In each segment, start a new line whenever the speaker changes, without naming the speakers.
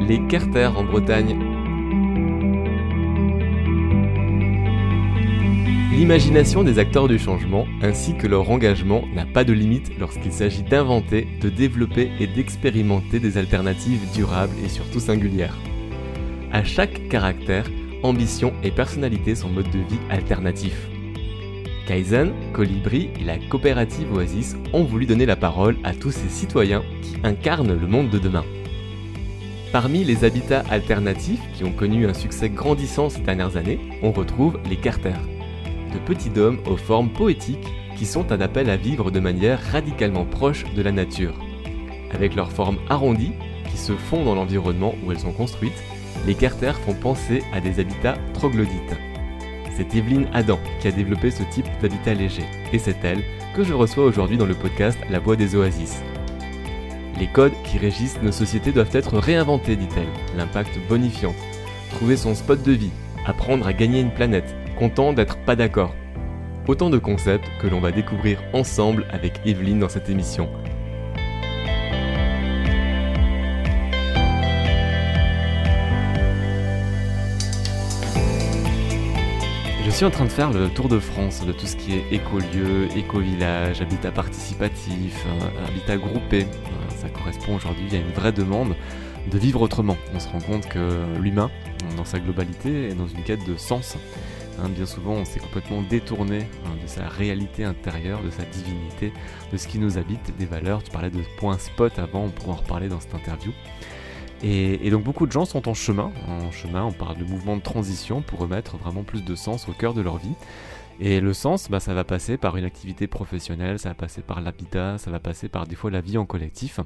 les Carter en Bretagne. L'imagination des acteurs du changement ainsi que leur engagement n'a pas de limite lorsqu'il s'agit d'inventer, de développer et d'expérimenter des alternatives durables et surtout singulières. À chaque caractère, ambition et personnalité sont mode de vie alternatif. Kaizen, Colibri et la coopérative Oasis ont voulu donner la parole à tous ces citoyens qui incarnent le monde de demain. Parmi les habitats alternatifs qui ont connu un succès grandissant ces dernières années, on retrouve les Carter, de petits dômes aux formes poétiques qui sont un appel à vivre de manière radicalement proche de la nature. Avec leurs formes arrondies qui se font dans l'environnement où elles sont construites, les Carter font penser à des habitats troglodytes. C'est Evelyne Adam qui a développé ce type d'habitat léger, et c'est elle que je reçois aujourd'hui dans le podcast La Voix des Oasis. Les codes qui régissent nos sociétés doivent être réinventés, dit-elle, l'impact bonifiant. Trouver son spot de vie, apprendre à gagner une planète, content d'être pas d'accord. Autant de concepts que l'on va découvrir ensemble avec Evelyne dans cette émission. Je suis en train de faire le tour de France de tout ce qui est écolieu, éco-village, habitat participatif, euh, habitat groupé. Euh, ça correspond aujourd'hui à une vraie demande de vivre autrement. On se rend compte que l'humain, dans sa globalité, est dans une quête de sens. Hein, bien souvent, on s'est complètement détourné hein, de sa réalité intérieure, de sa divinité, de ce qui nous habite, des valeurs. Tu parlais de points spot avant, on pourra en reparler dans cette interview. Et, donc beaucoup de gens sont en chemin. En chemin, on parle de mouvement de transition pour remettre vraiment plus de sens au cœur de leur vie. Et le sens, bah, ça va passer par une activité professionnelle, ça va passer par l'habitat, ça va passer par des fois la vie en collectif.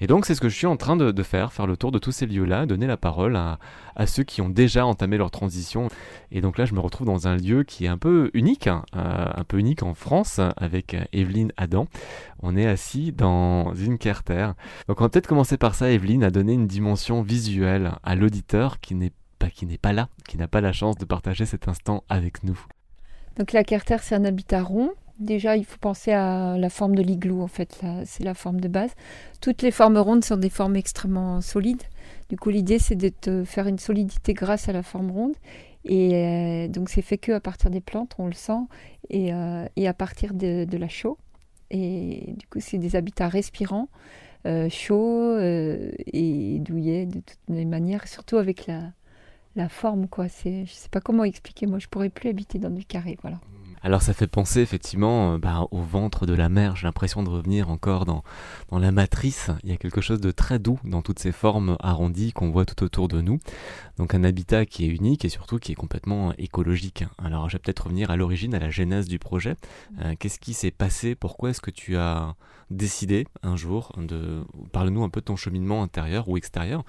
Et donc c'est ce que je suis en train de, faire, faire le tour de tous ces lieux-là, donner la parole à, ceux qui ont déjà entamé leur transition. Et donc là je me retrouve dans un lieu qui est un peu unique, hein, euh, un peu unique en France, avec Evelyne Adam. On est assis dans une carter. Donc on va peut-être commencer par ça, Evelyne, à donner une dimension visuelle à l'auditeur qui n'est pas, qui n'est pas là, qui n'a pas la chance de partager cet instant avec nous.
Donc la carter, c'est un habitat rond. Déjà, il faut penser à la forme de l'igloo, en fait, c'est la forme de base. Toutes les formes rondes sont des formes extrêmement solides. Du coup, l'idée, c'est de te faire une solidité grâce à la forme ronde. Et euh, donc, c'est fait que à partir des plantes, on le sent, et, euh, à partir de, la chaux. Et du coup, c'est des habitats respirants, euh, chauds et douillets de toutes les manières, surtout avec la, la forme, quoi. C'est, je sais pas comment expliquer. Moi, je pourrais plus habiter dans des carrés, voilà.
Alors ça fait penser effectivement euh, bah, au ventre de la mer, j'ai l'impression de revenir encore dans, dans la matrice, il y a quelque chose de très doux dans toutes ces formes arrondies qu'on voit tout autour de nous. Donc un habitat qui est unique et surtout qui est complètement écologique. Alors je vais peut-être revenir à l'origine, à la genèse du projet. Euh, qu'est-ce qui s'est passé? Pourquoi est-ce que tu as décidé un jour de... Parle-nous un peu de ton cheminement intérieur ou extérieur.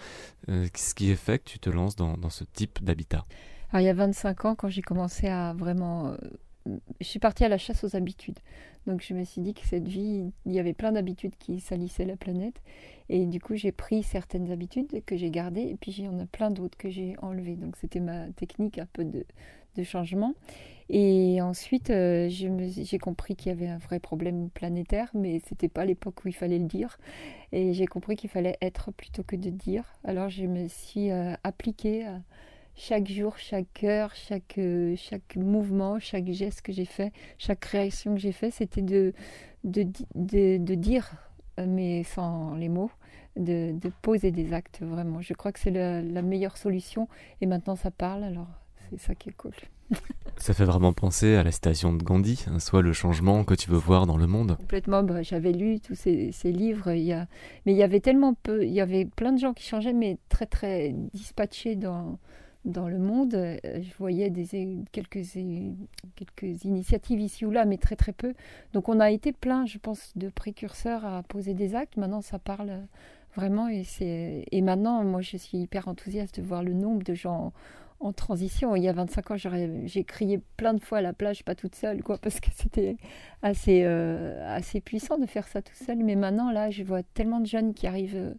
Euh, ce qui est fait que tu te lances dans, dans ce type d'habitat?
Alors, il y a 25 ans, quand j'ai commencé à vraiment je suis partie à la chasse aux habitudes. Donc je me suis dit que cette vie, il y avait plein d'habitudes qui salissaient la planète. Et du coup, j'ai pris certaines habitudes que j'ai gardées et puis il y en a plein d'autres que j'ai enlevées. Donc c'était ma technique un peu de, changement. Et ensuite, euh, j'ai compris qu'il y avait un vrai problème planétaire, mais c'était pas l'époque où il fallait le dire. Et j'ai compris qu'il fallait être plutôt que de dire. Alors je me suis euh, appliquée à chaque jour, chaque heure, chaque, euh, chaque mouvement, chaque geste que j'ai fait, chaque réaction que j'ai fait, c'était de, de, de, dire, euh, mais sans les mots, de, de, poser des actes vraiment. Je crois que c'est la, meilleure solution et maintenant ça parle, alors c'est ça qui est cool.
Ça fait vraiment penser à la citation de Gandhi, hein, soit le changement que tu veux voir dans le monde.
Complètement, bah, j'avais lu tous ces, ces, livres, il y a... mais il y avait tellement peu, il y avait plein de gens qui changeaient, mais très très dispatchés dans, dans le monde. Euh, je voyais quelques, quelques initiatives ici ou là, mais très très peu. Donc on a été plein, je pense, de précurseurs à poser des actes. Maintenant, ça parle vraiment. Et, et maintenant, moi, je suis hyper enthousiaste de voir le nombre de gens en transition. Il y a 25 ans, j'ai crié plein de fois à la plage, pas toute seule, quoi, parce que c'était assez, euh, assez puissant de faire ça tout seul. Mais maintenant, là, je vois tellement de jeunes qui arrivent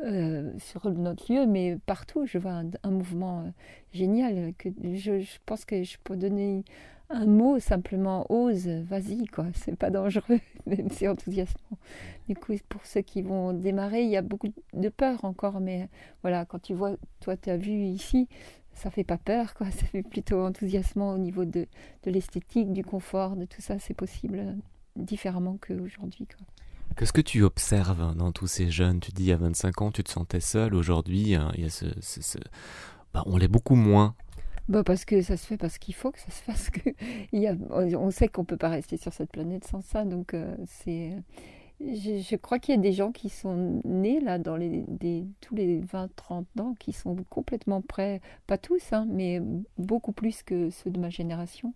euh, sur notre lieu, mais partout, je vois un, mouvement euh, génial. Que je, pense que je peux donner un mot simplement ose, vas-y, quoi. C'est pas dangereux, même si c'est enthousiasmant. Du coup, pour ceux qui vont démarrer, il y a beaucoup de peur encore, mais voilà, quand tu vois, toi, tu as vu ici, ça fait pas peur, quoi. Ça fait plutôt enthousiasmant au niveau de, de l'esthétique, du confort, de tout ça. C'est possible euh, différemment qu'aujourd'hui, quoi.
Qu'est-ce que tu observes dans tous ces jeunes? Tu dis à 25 ans, tu te sentais seul. Aujourd'hui, ce, bah, on l'est beaucoup moins.
Bah parce que ça se fait parce qu'il faut que ça se fasse. Que on sait qu'on peut pas rester sur cette planète sans ça. Donc euh, c'est, je, crois qu'il y a des gens qui sont nés là dans les tous les 20-30 ans qui sont complètement prêts, pas tous, hein, mais beaucoup plus que ceux de ma génération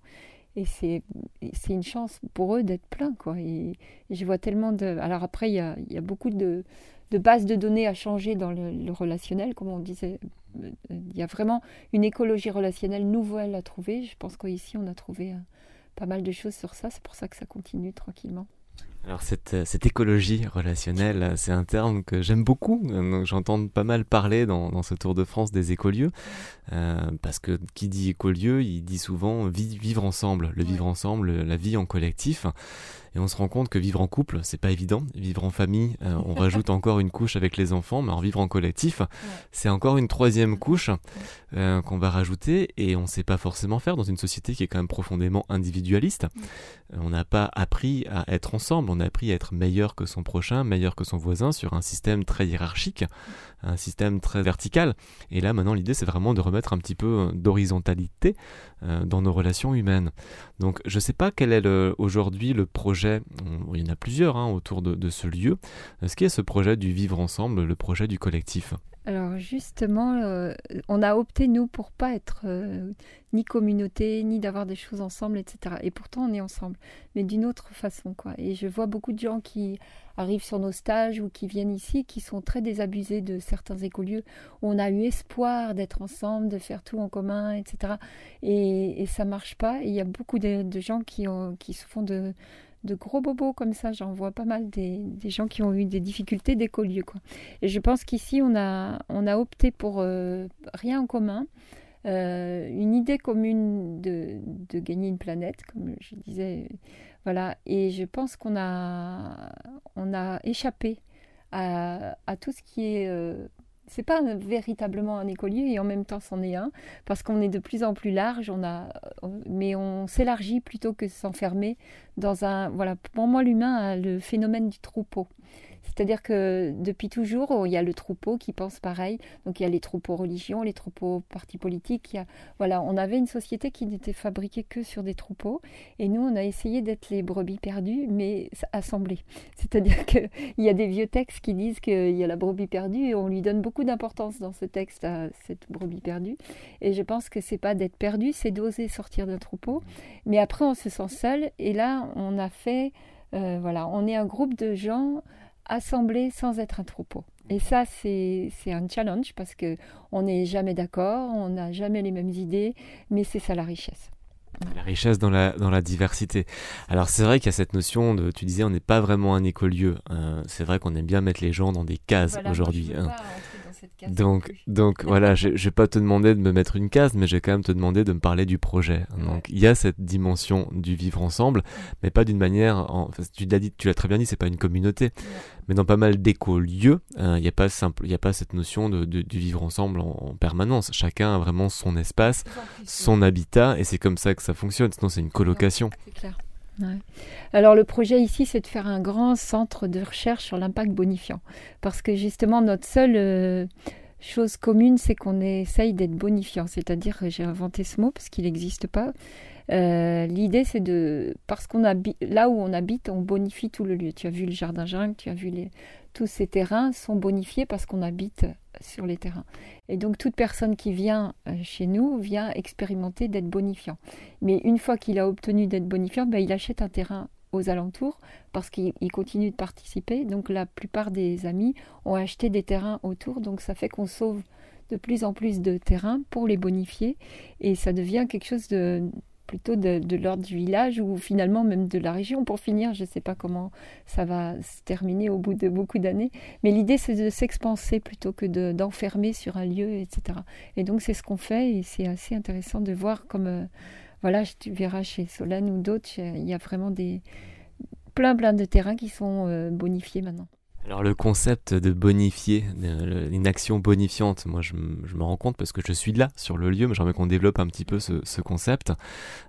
et c'est une chance pour eux d'être plein quoi. Et, je vois tellement de alors après il y a, y a beaucoup de, de, bases de données à changer dans le, relationnel comme on disait. Il y a vraiment une écologie relationnelle nouvelle à trouver. Je pense qu'ici on a trouvé euh, pas mal de choses sur ça. C'est pour ça que ça continue tranquillement
alors cette, euh, cette écologie relationnelle, euh, c'est un terme que j'aime beaucoup. J'entends pas mal parler dans, dans, ce Tour de France des écolieux, euh, parce que qui dit écolieu, il dit souvent vivre ensemble, le vivre ensemble, la vie en collectif. Et on se rend compte que vivre en couple, c'est pas évident. Vivre en famille, euh, on rajoute encore une couche avec les enfants, mais en vivre en collectif, c'est encore une troisième couche euh, qu'on va rajouter. Et on sait pas forcément faire dans une société qui est quand même profondément individualiste. Euh, on n'a pas appris à être ensemble, on a appris à être meilleur que son prochain, meilleur que son voisin sur un système très hiérarchique, un système très vertical. Et là, maintenant, l'idée, c'est vraiment de remettre un petit peu d'horizontalité dans nos relations humaines. Donc, je sais pas quel est aujourd'hui le projet il y en a plusieurs hein, autour de, ce lieu. Ce qui est ce projet du vivre ensemble, le projet du collectif?
Alors justement, euh, on a opté nous pour pas être euh, ni communauté, ni d'avoir des choses ensemble, etc. Et pourtant on est ensemble, mais d'une autre façon quoi. Et je vois beaucoup de gens qui arrivent sur nos stages ou qui viennent ici, qui sont très désabusés de certains écolieux on a eu espoir d'être ensemble, de faire tout en commun, etc. Et, et ça marche pas. il y a beaucoup de, gens qui, qui se font de de gros bobos comme ça. J'en vois pas mal des, gens qui ont eu des difficultés d'écolieux. Quoi. Et je pense qu'ici, on a, on a opté pour euh, rien en commun. Euh, une idée commune de, gagner une planète, comme je disais. Voilà. Et je pense qu'on a, on a échappé à, tout ce qui est euh, c'est pas véritablement un écolier et en même temps c'en est un parce qu'on est de plus en plus large on a mais on s'élargit plutôt que s'enfermer dans un voilà pour moi l'humain a le phénomène du troupeau c'est-à-dire que depuis toujours, il y a le troupeau qui pense pareil. Donc il y a les troupeaux religions, les troupeaux partis politiques. Il y a, voilà, on avait une société qui n'était fabriquée que sur des troupeaux. Et nous, on a essayé d'être les brebis perdues, mais assemblées. C'est-à-dire qu'il y a des vieux textes qui disent qu'il y a la brebis perdue et on lui donne beaucoup d'importance dans ce texte à cette brebis perdue. Et je pense que c'est pas d'être perdu, c'est d'oser sortir d'un troupeau. Mais après, on se sent seul. Et là, on a fait, euh, voilà, on est un groupe de gens assembler sans être un troupeau. Et ça, c'est un challenge parce qu'on n'est jamais d'accord, on n'a jamais les mêmes idées, mais c'est ça la richesse.
La richesse dans la, dans la diversité. Alors c'est vrai qu'il y a cette notion de, tu disais, on n'est pas vraiment un écolieu. Hein. c'est vrai qu'on aime bien mettre les gens dans des cases aujourd'hui. Hein. Donc, donc voilà, je, ne vais pas te demander de me mettre une case, mais je vais quand même te demander de me parler du projet. Donc il y a cette dimension du vivre ensemble, mais pas d'une manière. En, tu l'as dit, tu l'as très bien dit, c'est pas une communauté, mais dans pas mal d'écolieux, hein, il n'y a pas simple, il y a pas cette notion de, du vivre ensemble en, permanence. Chacun a vraiment son espace, son habitat, et c'est comme ça que ça fonctionne. Sinon c'est une colocation.
c'est clair. Alors le projet ici, c'est de faire un grand centre de recherche sur l'impact bonifiant. Parce que justement, notre seule euh, chose commune, c'est qu'on essaye d'être bonifiant. C'est-à-dire, j'ai inventé ce mot parce qu'il n'existe pas. Euh, l'idée, c'est de... Parce qu'on habite... Là où on habite, on bonifie tout le lieu. Tu as vu le jardin jungle, tu as vu les... Tous ces terrains sont bonifiés parce qu'on habite sur les terrains. Et donc toute personne qui vient euh, chez nous vient expérimenter d'être bonifiant. Mais une fois qu'il a obtenu d'être bonifiant, ben, il achète un terrain aux alentours parce qu'il continue de participer. Donc la plupart des amis ont acheté des terrains autour. Donc ça fait qu'on sauve de plus en plus de terrains pour les bonifier et ça devient quelque chose de plutôt de, l'ordre du village ou finalement même de la région. Pour finir, je ne sais pas comment ça va se terminer au bout de beaucoup d'années, mais l'idée c'est de s'expanser plutôt que d'enfermer sur un lieu, etc. Et donc c'est ce qu'on fait et c'est assez intéressant de voir comme, euh, voilà, tu verras chez Solane ou d'autres, il y a vraiment des plein plein de terrains qui sont bonifiés maintenant.
Alors le concept de bonifier, une action bonifiante, moi je, me rends compte parce que je suis là sur le lieu, mais j'aimerais qu'on développe un petit peu ce, concept.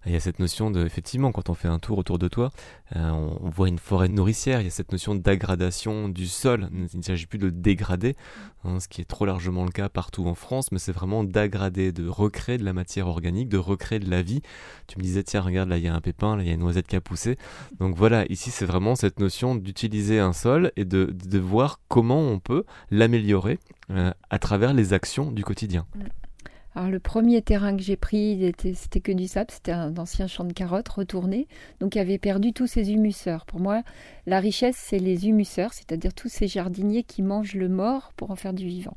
Il y a cette notion de, effectivement, quand on fait un tour autour de toi, euh, on, voit une forêt nourricière, il y a cette notion d'aggradation du sol. Il ne s'agit plus de dégrader, hein, ce qui est trop largement le cas partout en France, mais c'est vraiment d'aggrader, de recréer de la matière organique, de recréer de la vie. Tu me disais, tiens, regarde, là il y a un pépin, là il y a une noisette qui a poussé. Donc voilà, ici c'est vraiment cette notion d'utiliser un sol et de de voir comment on peut l'améliorer euh, à travers les actions du quotidien. Mm.
Alors le premier terrain que j'ai pris, c'était que du sable, c'était un ancien champ de carottes retourné, donc il avait perdu tous ses humuseurs. Pour moi, la richesse, c'est les humuseurs, c'est-à-dire tous ces jardiniers qui mangent le mort pour en faire du vivant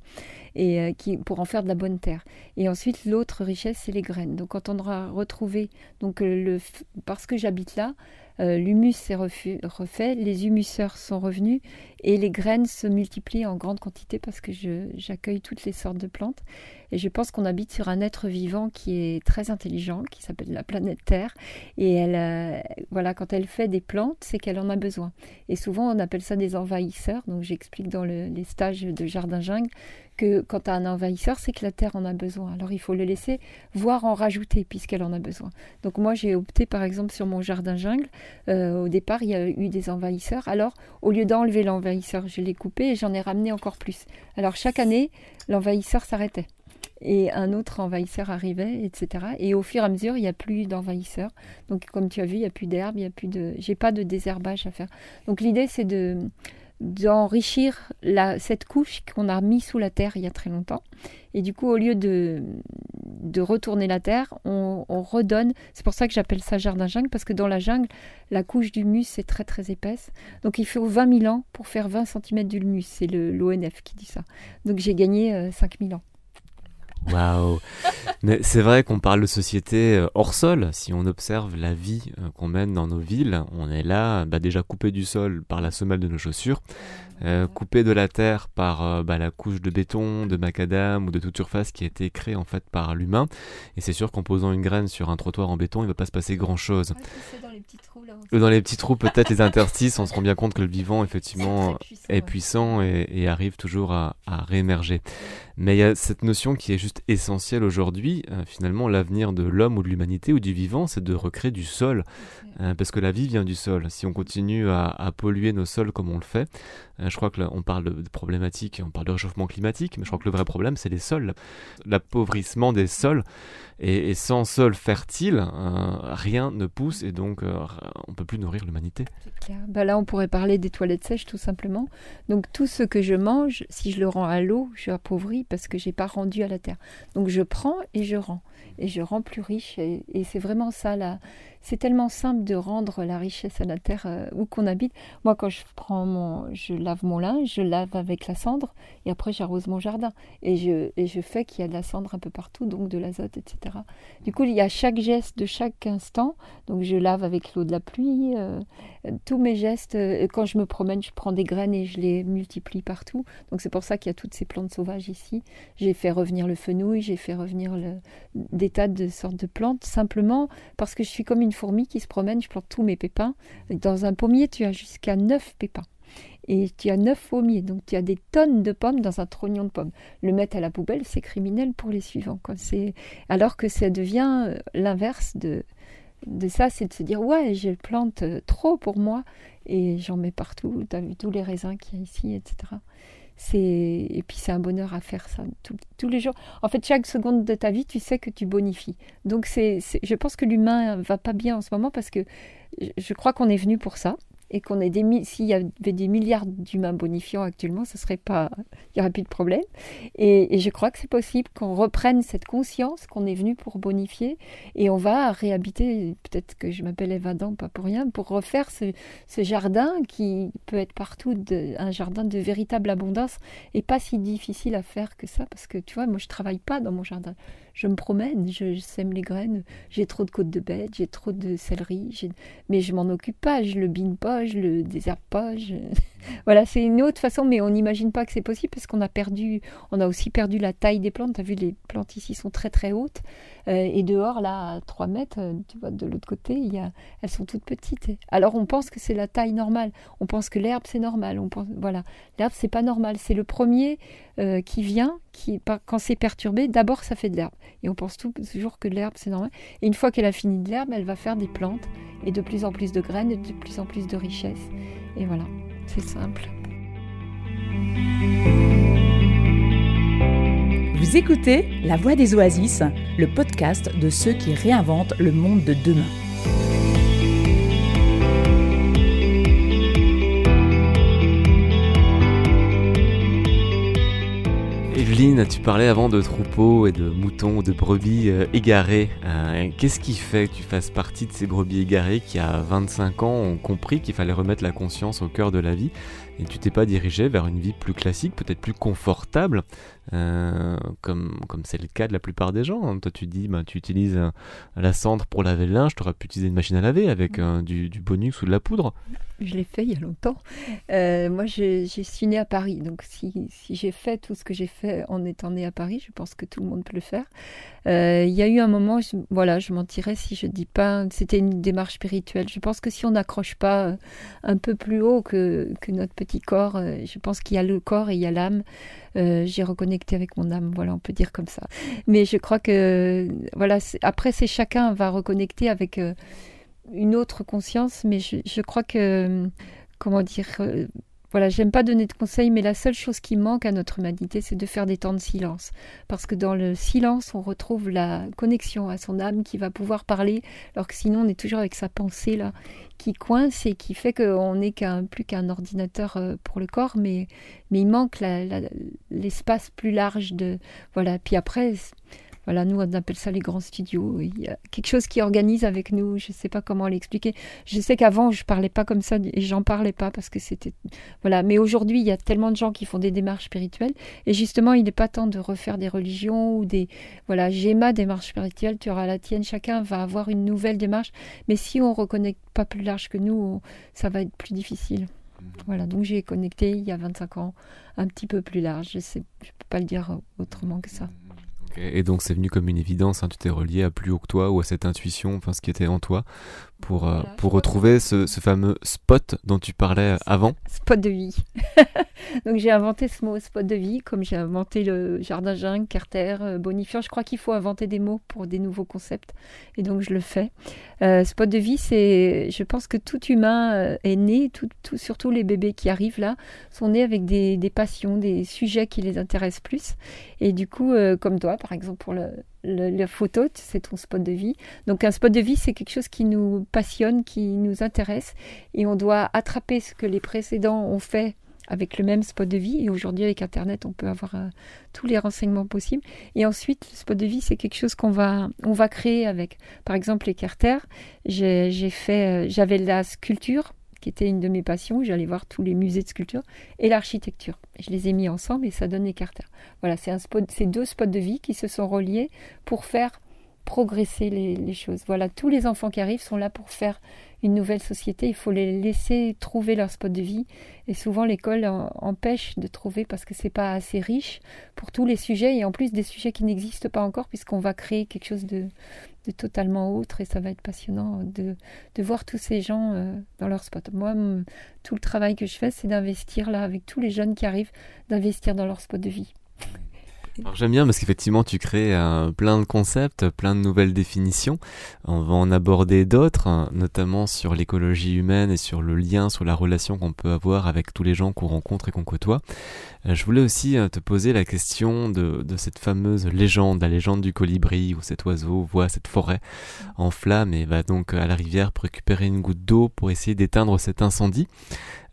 et euh, qui, pour en faire de la bonne terre. Et ensuite, l'autre richesse, c'est les graines. Donc quand on aura retrouvé, donc le, parce que j'habite là, euh, l'humus s'est refait, les humuseurs sont revenus et les graines se multiplient en grande quantité parce que j'accueille toutes les sortes de plantes. Et je pense qu'on habite sur un être vivant qui est très intelligent, qui s'appelle la planète Terre. Et elle, euh, voilà, quand elle fait des plantes, c'est qu'elle en a besoin. Et souvent, on appelle ça des envahisseurs. Donc, j'explique dans les stages de jardin jungle que quand tu as un envahisseur, c'est que la terre en a besoin. Alors il faut le laisser, voire en rajouter, puisqu'elle en a besoin. Donc moi, j'ai opté par exemple sur mon jardin jungle. Euh, au départ, il y a eu des envahisseurs. Alors, au lieu d'enlever l'envahisseur, je l'ai coupé et j'en ai ramené encore plus. Alors chaque année, l'envahisseur s'arrêtait et un autre envahisseur arrivait, etc. Et au fur et à mesure, il n'y a plus d'envahisseurs. Donc, comme tu as vu, il n'y a plus d'herbe, il n'y a plus de. J'ai pas de désherbage à faire. Donc, l'idée, c'est de d'enrichir cette couche qu'on a mis sous la terre il y a très longtemps. Et du coup, au lieu de, de retourner la terre, on, redonne. C'est pour ça que j'appelle ça jardin jungle, parce que dans la jungle, la couche d'humus est très très épaisse. Donc il faut 20 000 ans pour faire 20 cm d'humus. C'est l'ONF qui dit ça. Donc j'ai gagné 5 euh, 000 ans.
Waouh Mais c'est vrai qu'on parle de société euh, hors sol. Si on observe la vie euh, qu'on mène dans nos villes, on est là, bah, déjà coupé du sol par la semelle de nos chaussures, euh, coupé de la terre par bah, la couche de béton, de macadam ou de toute surface qui a été créée en fait par l'humain. Et c'est sûr qu'en posant une graine sur un trottoir en béton, il ne va pas se passer grand chose. dans les petits trous, dans les petits trous, peut-être les interstices, on se rend bien compte que le vivant effectivement est puissant, et, arrive toujours à, à réémerger. Mais il y a cette notion qui est juste essentielle aujourd'hui. Euh, finalement, l'avenir de l'homme ou de l'humanité ou du vivant, c'est de recréer du sol. Euh, parce que la vie vient du sol. Si on continue à, polluer nos sols comme on le fait, euh, je crois que on parle de, problématiques, on parle de réchauffement climatique, mais je crois que le vrai problème, c'est les sols. L'appauvrissement des sols. Et, sans sol fertile, rien ne pousse et donc on peut plus nourrir l'humanité.
Bah là, on pourrait parler des toilettes sèches tout simplement. Donc tout ce que je mange, si je le rends à l'eau, je suis parce que j'ai pas rendu à la terre. Donc je prends et je rends et je rends plus riche et, et c'est vraiment ça là c'est tellement simple de rendre la richesse à la terre euh, où qu'on habite. Moi, quand je prends mon, je lave mon linge, je lave avec la cendre et après j'arrose mon jardin et je, et je fais qu'il y a de la cendre un peu partout, donc de l'azote, etc. Du coup, il y a chaque geste de chaque instant. Donc, je lave avec l'eau de la pluie. Euh, tous mes gestes, euh, quand je me promène, je prends des graines et je les multiplie partout. Donc, c'est pour ça qu'il y a toutes ces plantes sauvages ici. J'ai fait revenir le fenouil, j'ai fait revenir des tas de sortes de plantes simplement parce que je suis comme une fourmi qui se promène, je plante tous mes pépins. Dans un pommier, tu as jusqu'à 9 pépins. Et tu as 9 pommiers, donc tu as des tonnes de pommes dans un trognon de pommes. Le mettre à la poubelle, c'est criminel pour les suivants. Alors que ça devient euh, l'inverse de, de ça, c'est de se dire ouais, je plante euh, trop pour moi et j'en mets partout. Tu as vu tous les raisins qu'il y a ici, etc et puis c'est un bonheur à faire ça tous les jours. En fait, chaque seconde de ta vie, tu sais que tu bonifies. Donc c'est, je pense que l'humain va pas bien en ce moment parce que je crois qu'on est venu pour ça et qu'on ait des s'il y avait des milliards d'humains bonifiants actuellement, ce serait pas, il y aurait plus de problème. Et, je crois que c'est possible qu'on reprenne cette conscience qu'on est venu pour bonifier et on va réhabiter. Peut-être que je m'appelle Eva pas pour rien, pour refaire ce, jardin qui peut être partout un jardin de véritable abondance et pas si difficile à faire que ça parce que tu vois, moi je travaille pas dans mon jardin. Je me promène, je, sème les graines. J'ai trop de côtes de bête, j'ai trop de céleri, mais je m'en occupe pas, je le bine pas, je le désherbe pas. voilà, c'est une autre façon, mais on n'imagine pas que c'est possible parce qu'on a perdu, on a aussi perdu la taille des plantes. Tu as vu, les plantes ici sont très très hautes. Euh, et dehors, là, à 3 mètres, euh, tu vois, de l'autre côté, il y a, elles sont toutes petites. Alors on pense que c'est la taille normale. On pense que l'herbe c'est normal. On pense, voilà, l'herbe c'est pas normal. C'est le premier euh, qui vient, qui quand c'est perturbé, d'abord ça fait de l'herbe. Et on pense toujours que l'herbe c'est normal. Et une fois qu'elle a fini de l'herbe, elle va faire des plantes et de plus en plus de graines et de plus en plus de richesses. Et voilà, c'est simple.
Vous écoutez La Voix des Oasis, le podcast de ceux qui réinventent le monde de demain.
Tu parlais avant de troupeaux et de moutons ou de brebis euh, égarés. Euh, qu'est-ce qui fait que tu fasses partie de ces brebis égarés qui, à 25 ans, ont compris qu'il fallait remettre la conscience au cœur de la vie et tu t'es pas dirigé vers une vie plus classique, peut-être plus confortable, euh, comme comme c'est le cas de la plupart des gens. Hein. Toi, tu dis, bah, tu utilises euh, la cendre pour laver le linge, tu aurais pu utiliser une machine à laver avec euh, du, du, bonus ou de la poudre.
Je l'ai fait il y a longtemps. moi, je, suis née à Paris, donc si, si j'ai fait tout ce que j'ai fait en étant née à Paris, je pense que tout le monde peut le faire. il y a eu un moment, je, voilà, je mentirais si je dis pas, c'était une démarche spirituelle. Je pense que si on n'accroche pas un peu plus haut que, que notre petit corps. Je pense qu'il y a le corps et il y a l'âme. Euh, j'ai reconnecté avec mon âme, voilà, on peut dire comme ça. Mais je crois que, voilà, après, c'est chacun va reconnecter avec euh, une autre conscience, mais je, je crois que, comment dire, voilà, j'aime pas donner de conseils, mais la seule chose qui manque à notre humanité, c'est de faire des temps de silence. Parce que dans le silence, on retrouve la connexion à son âme qui va pouvoir parler, alors que sinon on est toujours avec sa pensée là, qui coince et qui fait qu'on n'est plus qu'un ordinateur euh, pour le corps, mais, mais il manque l'espace plus large de. Voilà, puis après voilà, nous, on appelle ça les grands studios. Il y a quelque chose qui organise avec nous. Je ne sais pas comment l'expliquer. Je sais qu'avant, je parlais pas comme ça et j'en parlais pas parce que c'était. Voilà. Mais aujourd'hui, il y a tellement de gens qui font des démarches spirituelles. Et justement, il n'est pas temps de refaire des religions ou des. Voilà, j'ai ma démarche spirituelle, tu auras la tienne. Chacun va avoir une nouvelle démarche. Mais si on ne reconnaît pas plus large que nous, ça va être plus difficile. Voilà, donc j'ai connecté il y a 25 ans, un petit peu plus large. Je ne peux pas le dire autrement que ça.
Et donc c'est venu comme une évidence, hein, tu t'es relié à plus haut que toi ou à cette intuition, enfin ce qui était en toi, pour, euh, pour retrouver ce, ce, fameux spot dont tu parlais avant.
Spot de vie. donc j'ai inventé ce mot spot de vie, comme j'ai inventé le jardin jungle, carter, euh, bonifiant. Je crois qu'il faut inventer des mots pour des nouveaux concepts, et donc je le fais. Euh, spot de vie, c'est, je pense que tout humain euh, est né, tout, tout, surtout les bébés qui arrivent là, sont nés avec des, des passions, des sujets qui les intéressent plus. Et du coup, comme toi, par exemple, pour le, la photo, c'est ton spot de vie. Donc un spot de vie, c'est quelque chose qui nous passionne, qui nous intéresse, et on doit attraper ce que les précédents ont fait avec le même spot de vie. Et aujourd'hui, avec Internet, on peut avoir euh, tous les renseignements possibles. Et ensuite, le spot de vie, c'est quelque chose qu'on va, on va créer avec, par exemple, les carters. J'ai fait, euh, j'avais la sculpture qui était une de mes passions. J'allais voir tous les musées de sculpture et l'architecture. Je les ai mis ensemble et ça donne les carters. Voilà, c'est deux spots de vie qui se sont reliés pour faire progresser les, choses. Voilà, tous les enfants qui arrivent sont là pour faire une nouvelle société. Il faut les laisser trouver leur spot de vie. Et souvent, l'école empêche de trouver parce que c'est pas assez riche pour tous les sujets et en plus des sujets qui n'existent pas encore puisqu'on va créer quelque chose de, totalement autre et ça va être passionnant de, de voir tous ces gens euh, dans leur spot. Moi, tout le travail que je fais, c'est d'investir là avec tous les jeunes qui arrivent, d'investir dans leur spot de vie.
J'aime bien parce qu'effectivement tu crées euh, plein de concepts, plein de nouvelles définitions. On va en aborder d'autres, hein, notamment sur l'écologie humaine et sur le lien, sur la relation qu'on peut avoir avec tous les gens qu'on rencontre et qu'on côtoie. Euh, je voulais aussi euh, te poser la question de, de, cette fameuse légende, la légende du colibri où cet oiseau voit cette forêt en flammes et va donc à la rivière pour récupérer une goutte d'eau pour essayer d'éteindre cet incendie.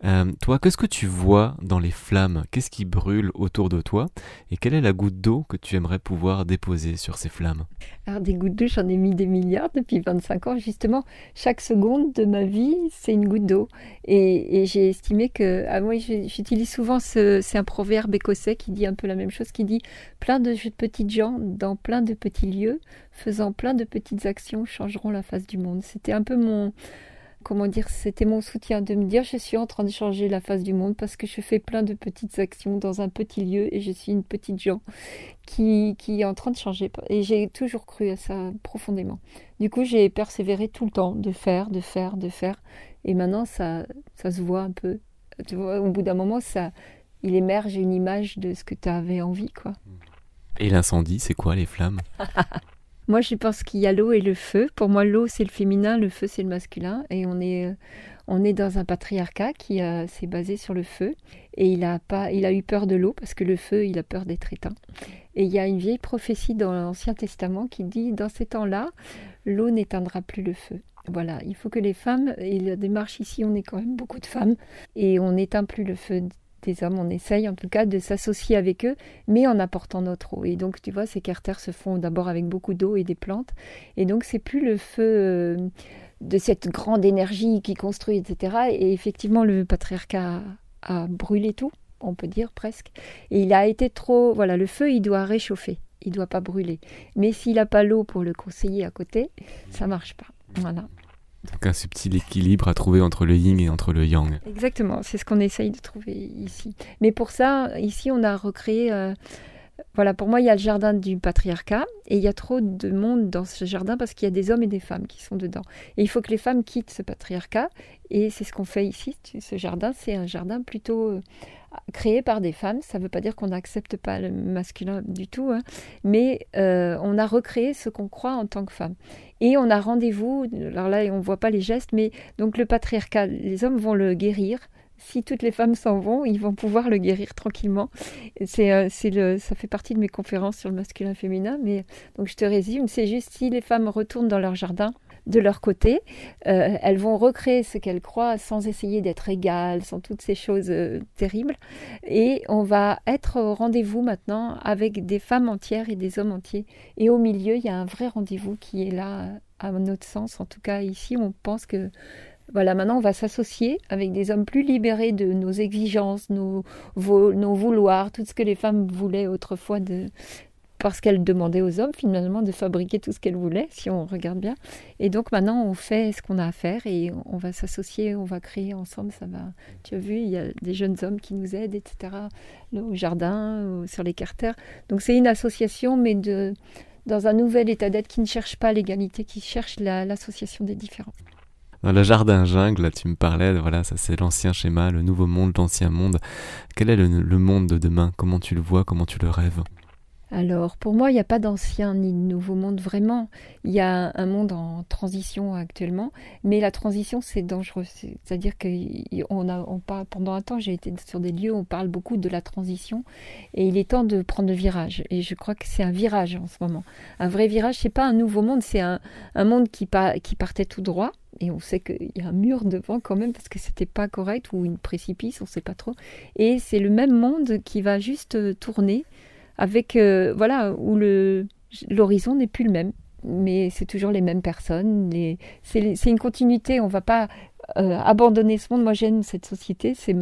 Euh, toi, qu'est-ce que tu vois dans les flammes? Qu'est-ce qui brûle autour de toi? Et quelle est la goutte d'eau que tu aimerais pouvoir déposer sur ces flammes?
Alors des gouttes d'eau, j'en ai mis des milliards depuis 25 ans. Justement, chaque seconde de ma vie, c'est une goutte d'eau. Et, j'ai estimé que... Ah, moi, j'utilise souvent, ce, c'est un proverbe écossais qui dit un peu la même chose, qui dit plein de petites gens dans plein de petits lieux, faisant plein de petites actions, changeront la face du monde. C'était un peu mon comment dire, c'était mon soutien de me dire je suis en train de changer la face du monde parce que je fais plein de petites actions dans un petit lieu et je suis une petite gens qui, qui est en train de changer. Et j'ai toujours cru à ça profondément. Du coup, j'ai persévéré tout le temps de faire, de faire, de faire. Et maintenant, ça, ça se voit un peu. Tu vois, au bout d'un moment, ça, il émerge une image de ce que tu avais envie, quoi.
Et l'incendie, c'est quoi les flammes?
Moi, je pense qu'il y a l'eau et le feu. Pour moi, l'eau, c'est le féminin, le feu, c'est le masculin. Et on est, euh, on est dans un patriarcat qui s'est basé sur le feu. Et il a, pas, il a eu peur de l'eau parce que le feu, il a peur d'être éteint. Et il y a une vieille prophétie dans l'Ancien Testament qui dit dans ces temps-là, l'eau n'éteindra plus le feu. Voilà, il faut que les femmes, et la démarche ici, on est quand même beaucoup de femmes, et on n'éteint plus le feu des hommes, on essaye en tout cas de s'associer avec eux, mais en apportant notre eau. Et donc, tu vois, ces carters se font d'abord avec beaucoup d'eau et des plantes. Et donc, c'est plus le feu euh, de cette grande énergie qui construit, etc. Et effectivement, le patriarcat a, brûlé tout, on peut dire presque. Et il a été trop. Voilà, le feu, il doit réchauffer, il doit pas brûler. Mais s'il n'a pas l'eau pour le conseiller à côté, ça marche pas. Voilà.
Donc un subtil équilibre à trouver entre le yin et entre le yang.
Exactement, c'est ce qu'on essaye de trouver ici. Mais pour ça, ici, on a recréé... Euh, voilà, pour moi, il y a le jardin du patriarcat et il y a trop de monde dans ce jardin parce qu'il y a des hommes et des femmes qui sont dedans. Et il faut que les femmes quittent ce patriarcat et c'est ce qu'on fait ici. Ce jardin, c'est un jardin plutôt euh, créé par des femmes. Ça ne veut pas dire qu'on n'accepte pas le masculin du tout, hein. mais euh, on a recréé ce qu'on croit en tant que femme. Et on a rendez-vous, alors là on ne voit pas les gestes, mais donc le patriarcat, les hommes vont le guérir. Si toutes les femmes s'en vont, ils vont pouvoir le guérir tranquillement. C'est, euh, c'est le, ça fait partie de mes conférences sur le masculin féminin, mais donc je te résume, c'est juste si les femmes retournent dans leur jardin, de leur côté. Euh, elles vont recréer ce qu'elles croient sans essayer d'être égales, sans toutes ces choses euh, terribles. Et on va être au rendez-vous maintenant avec des femmes entières et des hommes entiers. Et au milieu, il y a un vrai rendez-vous qui est là, à notre sens. En tout cas, ici, on pense que voilà, maintenant on va s'associer avec des hommes plus libérés de nos exigences, nos, vouloirs, tout ce que les femmes voulaient autrefois parce qu'elle demandait aux hommes finalement de fabriquer tout ce qu'elle voulait, si on regarde bien. Et donc maintenant, on fait ce qu'on a à faire et on va s'associer, on va créer ensemble. Ça va. Tu as vu, il y a des jeunes hommes qui nous aident, etc. Au jardin, sur les carters. Donc c'est une association, mais dans un nouvel état d'être qui ne cherche pas l'égalité, qui cherche l'association des différents.
Dans le jardin jungle, tu me parlais, voilà, ça c'est l'ancien schéma, le nouveau monde, l'ancien monde. Quel est le monde de demain? Comment tu le vois? Comment tu le rêves?
Alors, pour moi, il n'y a pas d'ancien ni de nouveau monde vraiment. Il y a un monde en transition actuellement, mais la transition, c'est dangereux. C'est-à-dire qu'on a, pendant un temps, j'ai été sur des lieux où on parle beaucoup de la transition, et il est temps de prendre le virage. Et je crois que c'est un virage en ce moment. Un vrai virage, c'est pas un nouveau monde, c'est un, monde qui, qui partait tout droit, et on sait qu'il y a un mur devant quand même parce que c'était pas correct ou une précipice, on sait pas trop. Et c'est le même monde qui va juste tourner avec euh, voilà où le l'horizon n'est plus le même mais c'est toujours les mêmes personnes. C'est une continuité. On va pas euh, abandonner ce monde. Moi, j'aime cette société. C'est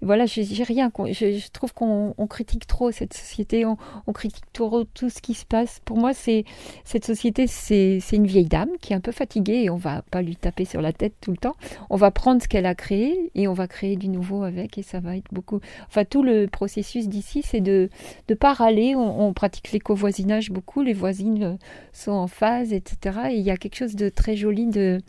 voilà, j'ai rien. Je, trouve qu'on critique trop cette société. On, critique trop tout ce qui se passe. Pour moi, c'est cette société, c'est une vieille dame qui est un peu fatiguée et on va pas lui taper sur la tête tout le temps. On va prendre ce qu'elle a créé et on va créer du nouveau avec et ça va être beaucoup. Enfin, tout le processus d'ici, c'est de de pas râler. On, on pratique l'éco-voisinage beaucoup. Les voisines sont en phase, etc. Et il y a quelque chose de très joli de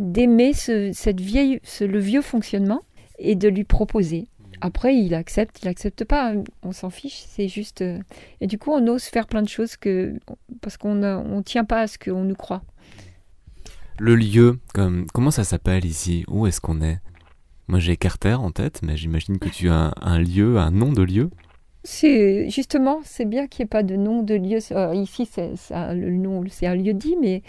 d'aimer ce, cette vieille, ce, le vieux fonctionnement et de lui proposer. Après, il accepte, il accepte pas, on s'en fiche, c'est juste. Euh, et du coup, on ose faire plein de choses que, parce qu'on ne on tient pas à ce qu'on nous croit.
Le lieu, comme, comment ça s'appelle ici? Où est-ce qu'on est? Moi, j'ai Carter en tête, mais j'imagine que tu as un, lieu, un nom de lieu.
C'est justement, c'est bien qu'il n'y ait pas de nom de lieu. Euh, ici, c'est, le nom, c'est un lieu dit, mais,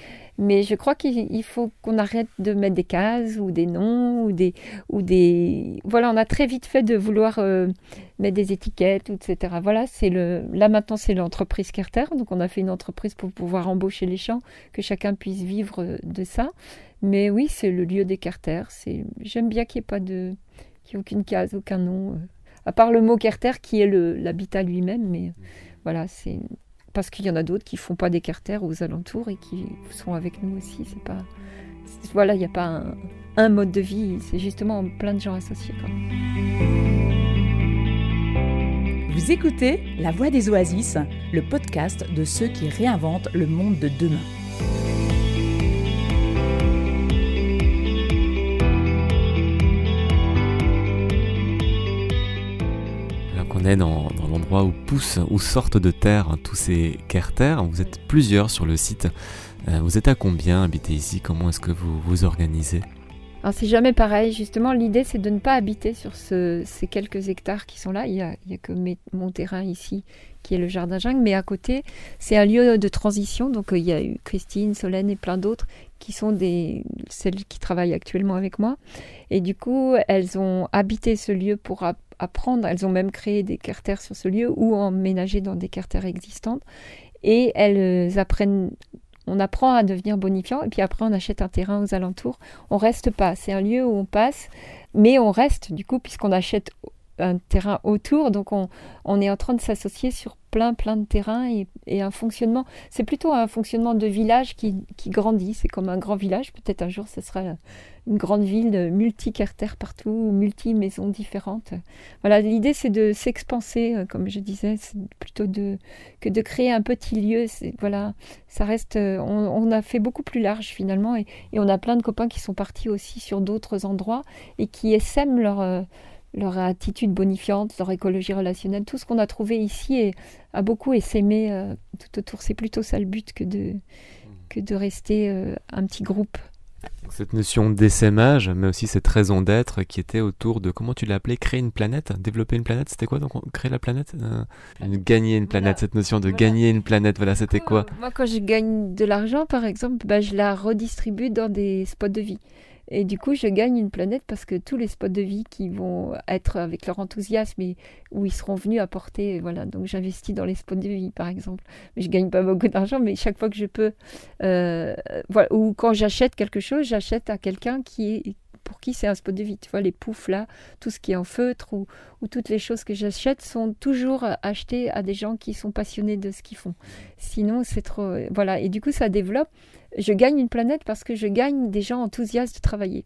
je crois qu'il faut qu'on arrête de mettre des cases ou des noms ou des, ou des. Voilà, on a très vite fait de vouloir euh, mettre des étiquettes, etc. Voilà, c'est le. Là maintenant, c'est l'entreprise Carter, donc on a fait une entreprise pour pouvoir embaucher les gens, que chacun puisse vivre euh, de ça. Mais oui, c'est le lieu des Carter. C'est. J'aime bien qu'il n'y ait pas de, qu'il ait aucune case, aucun nom à part le mot Carter qui est l'habitat lui-même, mais voilà, c'est parce qu'il y en a d'autres qui font pas des Carter aux alentours et qui sont avec nous aussi. C'est pas, voilà, il n'y a pas un, mode de vie, c'est justement plein de gens associés.
Vous écoutez La Voix des Oasis, le podcast de ceux qui réinventent le monde de demain.
On est dans, l'endroit où poussent, où sortent de terre tous ces carters. Vous êtes plusieurs sur le site. Euh, vous êtes à combien? Habiter ici Comment est-ce que vous vous organisez?
C'est jamais pareil, justement l'idée c'est de ne pas habiter sur ces quelques hectares qui sont là, il n'y a, que mon terrain ici qui est le jardin jungle, mais à côté c'est un lieu de transition, donc euh, il y a eu Christine, Solène et plein d'autres qui sont des, celles qui travaillent actuellement avec moi, et du coup elles ont habité ce lieu pour apprendre. Elles ont même créé des carters sur ce lieu ou emménagé dans des carters existantes. Et elles apprennent on apprend à devenir bonifiant et puis après on achète un terrain aux alentours. On reste pas, c'est un lieu où on passe, mais on reste du coup puisqu'on achète un terrain autour, donc on, est en train de s'associer sur plein plein de terrains et, un fonctionnement. C'est plutôt un fonctionnement de village qui, qui grandit. C'est comme un grand village. Peut-être un jour ce sera une grande ville multi-carters partout, multi-maisons différentes. Voilà, l'idée c'est de s'expanser, euh, comme je disais, plutôt que de créer un petit lieu. Voilà, ça reste, euh, on, a fait beaucoup plus large finalement et, on a plein de copains qui sont partis aussi sur d'autres endroits et qui essaiment leur, euh, leur attitude bonifiante, leur écologie relationnelle, tout ce qu'on a trouvé ici a beaucoup essaimé tout autour. C'est plutôt ça le but que de, que de rester un petit groupe
cette notion d'essaimage, mais aussi cette raison d'être qui était autour de, comment tu l'as appelé, créer une planète, développer une planète, c'était quoi donc créer la planète euh, Gagner une planète, cette notion de gagner une planète, voilà, c'était quoi?
Moi, quand je gagne de l'argent, par exemple, bah, je la redistribue dans des spots de vie. Et du coup, je gagne une planète parce que tous les spots de vie qui vont être avec leur enthousiasme et où ils seront venus apporter, voilà. Donc, j'investis dans les spots de vie, par exemple. Mais je gagne pas beaucoup d'argent, mais chaque fois que je peux, euh, voilà. Ou quand j'achète quelque chose, j'achète à quelqu'un qui est pour qui c'est un spot de vie. Tu vois, les poufs là, tout ce qui est en feutre ou, ou toutes les choses que j'achète sont toujours achetées à des gens qui sont passionnés de ce qu'ils font. Sinon, c'est trop. Voilà. Et du coup, ça développe je gagne une planète parce que je gagne des gens enthousiastes de travailler,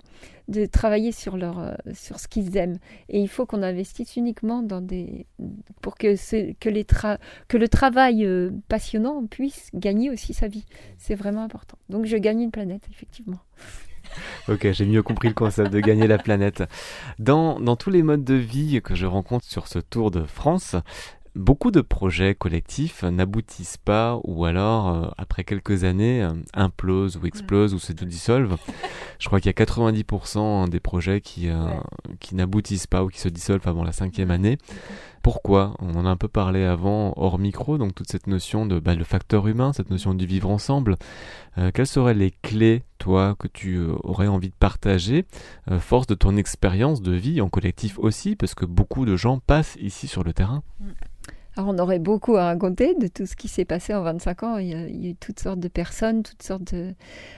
de travailler sur, leur, euh, sur ce qu'ils aiment. Et il faut qu'on investisse uniquement dans des, pour que, que, les que le travail euh, passionnant puisse gagner aussi sa vie. C'est vraiment important. Donc je gagne une planète, effectivement.
Ok, j'ai mieux compris le concept de gagner la planète. Dans, dans tous les modes de vie que je rencontre sur ce tour de France, Beaucoup de projets collectifs n'aboutissent pas ou alors, euh, après quelques années, euh, implosent ou explosent ou se dissolvent. Je crois qu'il y a 90% des projets qui, euh, qui n'aboutissent pas ou qui se dissolvent avant la cinquième année. Pourquoi? On en a un peu parlé avant hors micro, donc toute cette notion de bah, le facteur humain, cette notion du vivre ensemble. quelles seraient les clés, toi, que tu aurais envie de partager, force de ton expérience de vie en collectif aussi, parce que beaucoup de gens passent ici sur le terrain mm.
Alors on aurait beaucoup à raconter de tout ce qui s'est passé en 25 ans. Il y, a, eu toutes sortes de personnes, toutes sortes de...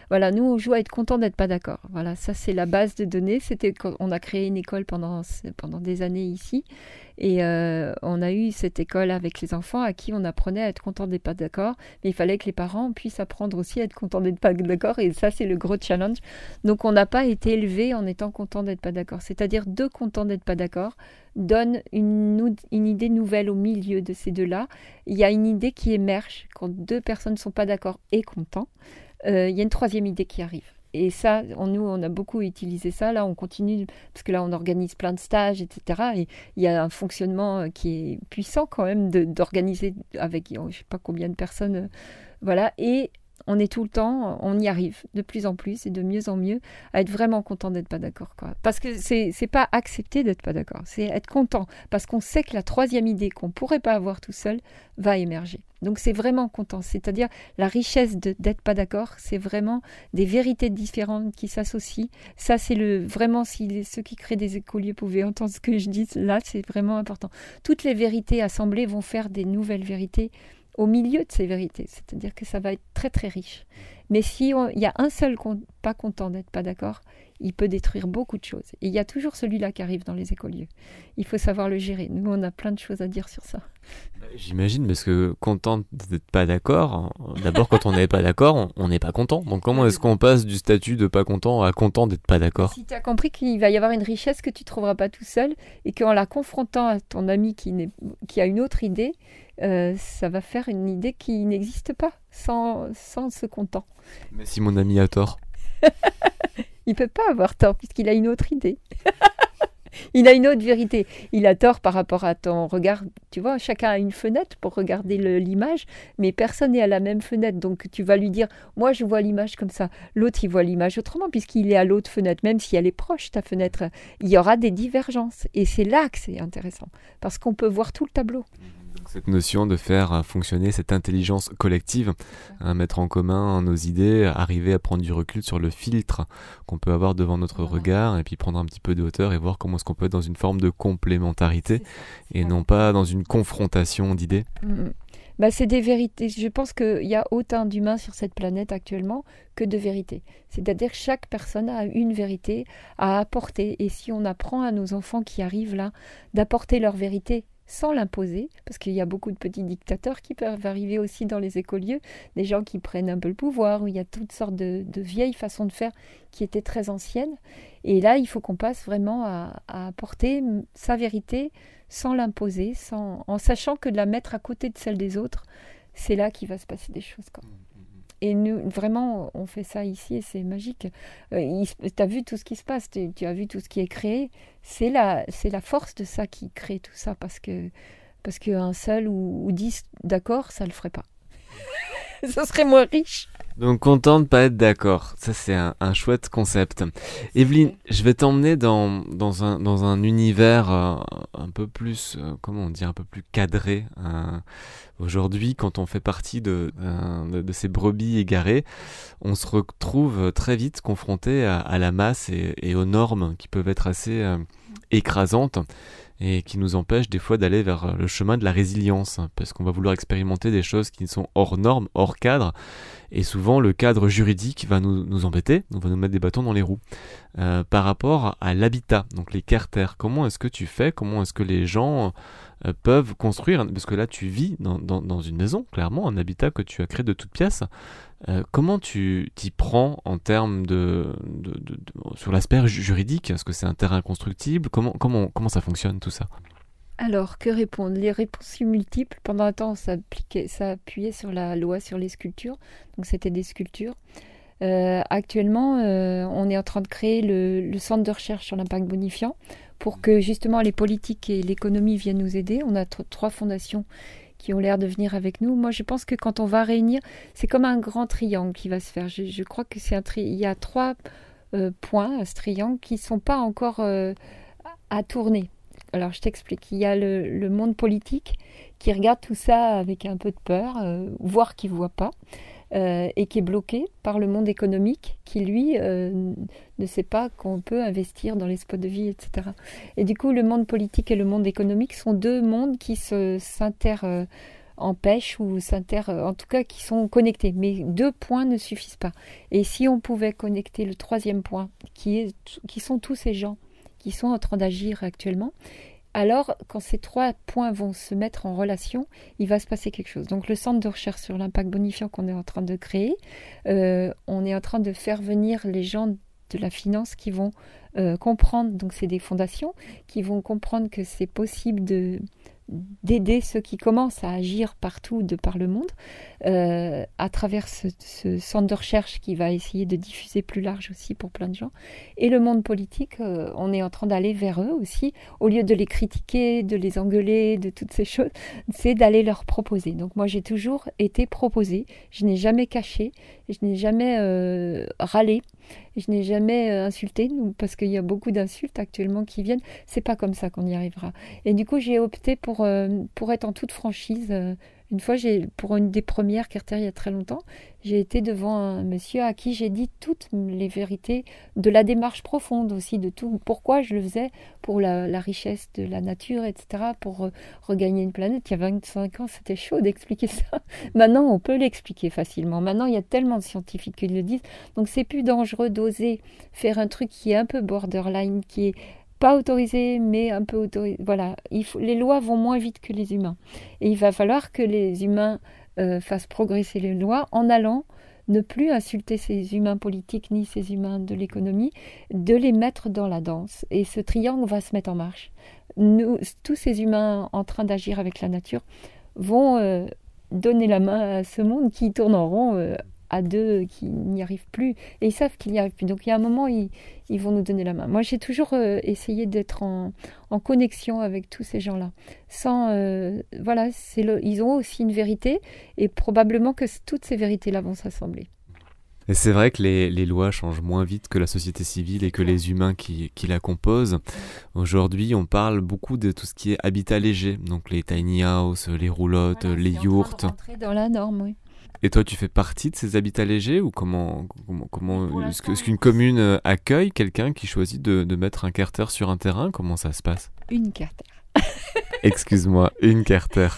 Voilà, nous on joue à être content d'être pas d'accord. Voilà, ça c'est la base de données. C'était on a créé une école pendant, pendant des années ici. Et euh, on a eu cette école avec les enfants à qui on apprenait à être content d'être pas d'accord. Mais il fallait que les parents puissent apprendre aussi à être contents d'être pas d'accord. Et ça, c'est le gros challenge. Donc on n'a pas été élevé en étant content d'être pas d'accord. C'est-à-dire deux contents d'être pas d'accord donne une, une, idée nouvelle au milieu de ces deux-là. Il y a une idée qui émerge quand deux personnes ne sont pas d'accord et contents. Euh, il y a une troisième idée qui arrive. Et ça, on, nous, on a beaucoup utilisé ça. Là, on continue, parce que là, on organise plein de stages, etc. Et il y a un fonctionnement euh, qui est puissant quand même d'organiser avec, je ne sais pas combien de personnes. Euh, voilà. Et on est tout le temps, on y arrive de plus en plus et de mieux en mieux à être vraiment content d'être pas d'accord. Quoi. Parce que c'est, c'est pas accepter d'être pas d'accord, c'est être content. Parce qu'on sait que la troisième idée qu'on pourrait pas avoir tout seul va émerger. Donc c'est vraiment content. C'est-à-dire la richesse de, d'être pas d'accord, c'est vraiment des vérités différentes qui s'associent. Ça, c'est le vraiment si ceux qui créent des écoliers pouvaient entendre ce que je dis là, c'est vraiment important. Toutes les vérités assemblées vont faire des nouvelles vérités au milieu de ces vérités. C'est-à-dire que ça va être très très riche. Mais si il y a un seul pas content d'être pas d'accord, il peut détruire beaucoup de choses. Et il y a toujours celui-là qui arrive dans les écoliers. Il faut savoir le gérer. Nous, on a plein de choses à dire sur ça.
J'imagine, parce que content d'être pas d'accord, d'abord quand on n'est pas d'accord, on n'est pas content. Donc comment est-ce qu'on passe du statut de pas content à content d'être pas d'accord?
Si tu as compris qu'il va y avoir une richesse que tu trouveras pas tout seul, et qu'en la confrontant à ton ami qui, qui a une autre idée, euh, ça va faire une idée qui n'existe pas sans, sans ce content.
Mais si mon ami a tort
Il peut pas avoir tort puisqu'il a une autre idée. il a une autre vérité. Il a tort par rapport à ton regard. Tu vois, chacun a une fenêtre pour regarder l'image, mais personne n'est à la même fenêtre. Donc tu vas lui dire, moi je vois l'image comme ça. L'autre il voit l'image autrement puisqu'il est à l'autre fenêtre, même si elle est proche ta fenêtre. Il y aura des divergences et c'est là que c'est intéressant parce qu'on peut voir tout le tableau
cette notion de faire fonctionner cette intelligence collective, hein, mettre en commun nos idées, arriver à prendre du recul sur le filtre qu'on peut avoir devant notre regard et puis prendre un petit peu de hauteur et voir comment est-ce qu'on peut être dans une forme de complémentarité et non pas dans une confrontation d'idées. Mm,
mm. Bah, c'est des vérités. Je pense qu'il y a autant d'humains sur cette planète actuellement que de vérités. C'est-à-dire que chaque personne a une vérité à apporter. Et si on apprend à nos enfants qui arrivent là d'apporter leur vérité sans l'imposer, parce qu'il y a beaucoup de petits dictateurs qui peuvent arriver aussi dans les écolieux, des gens qui prennent un peu le pouvoir, où il y a toutes sortes de, vieilles façons de faire qui étaient très anciennes. Et là, il faut qu'on passe vraiment à, apporter sa vérité sans l'imposer, sans, en sachant que de la mettre à côté de celle des autres, c'est là qu'il va se passer des choses. Quoi. Et nous, vraiment, on fait ça ici et c'est magique. Euh, tu as vu tout ce qui se passe, tu as vu tout ce qui est créé. C'est la, c'est la force de ça qui crée tout ça parce que parce qu'un seul ou, dix d'accord, ça le ferait pas. ça serait moins riche.
Donc content de pas être d'accord. Ça c'est un, chouette concept. Evelyne, je vais t'emmener dans, dans, un, dans un univers euh, un peu plus, euh, comment on dit, un peu plus cadré. Aujourd'hui, quand on fait partie de, de, ces brebis égarées, on se retrouve très vite confronté à, la masse et, aux normes qui peuvent être assez euh, écrasantes et qui nous empêchent des fois d'aller vers le chemin de la résilience, parce qu'on va vouloir expérimenter des choses qui sont hors normes, hors cadre, et souvent le cadre juridique va nous, nous embêter, va nous mettre des bâtons dans les roues. Euh, par rapport à l'habitat, donc les carters, comment est-ce que tu fais, comment est-ce que les gens euh, peuvent construire, parce que là tu vis dans, dans, une maison, clairement, un habitat que tu as créé de toutes pièces. Euh, comment tu t'y prends en termes de, de, de, sur l'aspect juridique? Est-ce que c'est un terrain constructible? Comment, comment, comment ça fonctionne tout ça?
Alors, que répondre? Les réponses multiples. Pendant un temps, ça, ça appuyait sur la loi sur les sculptures. Donc, c'était des sculptures. Euh, actuellement, on est en train de créer le, centre de recherche sur l'impact bonifiant pour que justement les politiques et l'économie viennent nous aider. On a trois fondations qui ont l'air de venir avec nous. Moi, je pense que quand on va réunir, c'est comme un grand triangle qui va se faire. Je, crois que c'est un tri il y a trois euh, points à ce triangle qui ne sont pas encore euh, à tourner. Alors, je t'explique. Il y a le, monde politique qui regarde tout ça avec un peu de peur, euh, voire qui ne voit pas. Euh, et qui est bloqué par le monde économique qui, lui, euh, ne sait pas qu'on peut investir dans les spots de vie, etc. Et du coup, le monde politique et le monde économique sont deux mondes qui s'inter-empêchent ou s'inter... En tout cas, qui sont connectés. Mais deux points ne suffisent pas. Et si on pouvait connecter le troisième point, qui, est, qui sont tous ces gens qui sont en train d'agir actuellement, alors quand ces trois points vont se mettre en relation, il va se passer quelque chose. Donc le centre de recherche sur l'impact bonifiant qu'on est en train de créer, euh, on est en train de faire venir les gens de la finance qui vont euh, comprendre, donc c'est des fondations, qui vont comprendre que c'est possible de, d'aider ceux qui commencent à agir partout de par le monde euh, à travers ce, centre de recherche qui va essayer de diffuser plus large aussi pour plein de gens. Et le monde politique, euh, on est en train d'aller vers eux aussi, au lieu de les critiquer, de les engueuler, de toutes ces choses, c'est d'aller leur proposer. Donc moi j'ai toujours été proposée, je n'ai jamais caché, je n'ai jamais euh, râlé. Je n'ai jamais insulté, parce qu'il y a beaucoup d'insultes actuellement qui viennent. C'est pas comme ça qu'on y arrivera. Et du coup, j'ai opté pour, pour être en toute franchise une fois, j'ai, pour une des premières Carter il y a très longtemps, j'ai été devant un monsieur à qui j'ai dit toutes les vérités de la démarche profonde aussi, de tout, pourquoi je le faisais pour la, richesse de la nature, etc., pour euh, regagner une planète. Il y a 25 ans, c'était chaud d'expliquer ça. Maintenant, on peut l'expliquer facilement. Maintenant, il y a tellement de scientifiques qui le disent. Donc, c'est plus dangereux d'oser faire un truc qui est un peu borderline, qui est pas autorisé, mais un peu autorisé. Voilà, il faut, les lois vont moins vite que les humains. Et il va falloir que les humains euh, fassent progresser les lois en allant ne plus insulter ces humains politiques ni ces humains de l'économie, de les mettre dans la danse. Et ce triangle va se mettre en marche. Nous, tous ces humains en train d'agir avec la nature vont euh, donner la main à ce monde qui tourne en rond euh, à deux qui n'y arrivent plus et ils savent qu'il n'y arrive plus. Donc il y a un moment, ils, ils vont nous donner la main. Moi, j'ai toujours euh, essayé d'être en, en, connexion avec tous ces gens-là. Sans, euh, voilà, c'est le, ils ont aussi une vérité et probablement que toutes ces vérités-là vont s'assembler.
Et c'est vrai que les, les, lois changent moins vite que la société civile et que les humains qui, qui la composent. Aujourd'hui, on parle beaucoup de tout ce qui est habitat léger, donc les tiny houses, les roulottes, les yourtes.
dans la norme, oui.
Et toi, tu fais partie de ces habitats légers ou comment, comment, comment est-ce, qu'une commune euh, accueille quelqu'un qui choisit de, de, mettre un carter sur un terrain? Comment ça se passe?
Une carter.
Excuse-moi, une carter.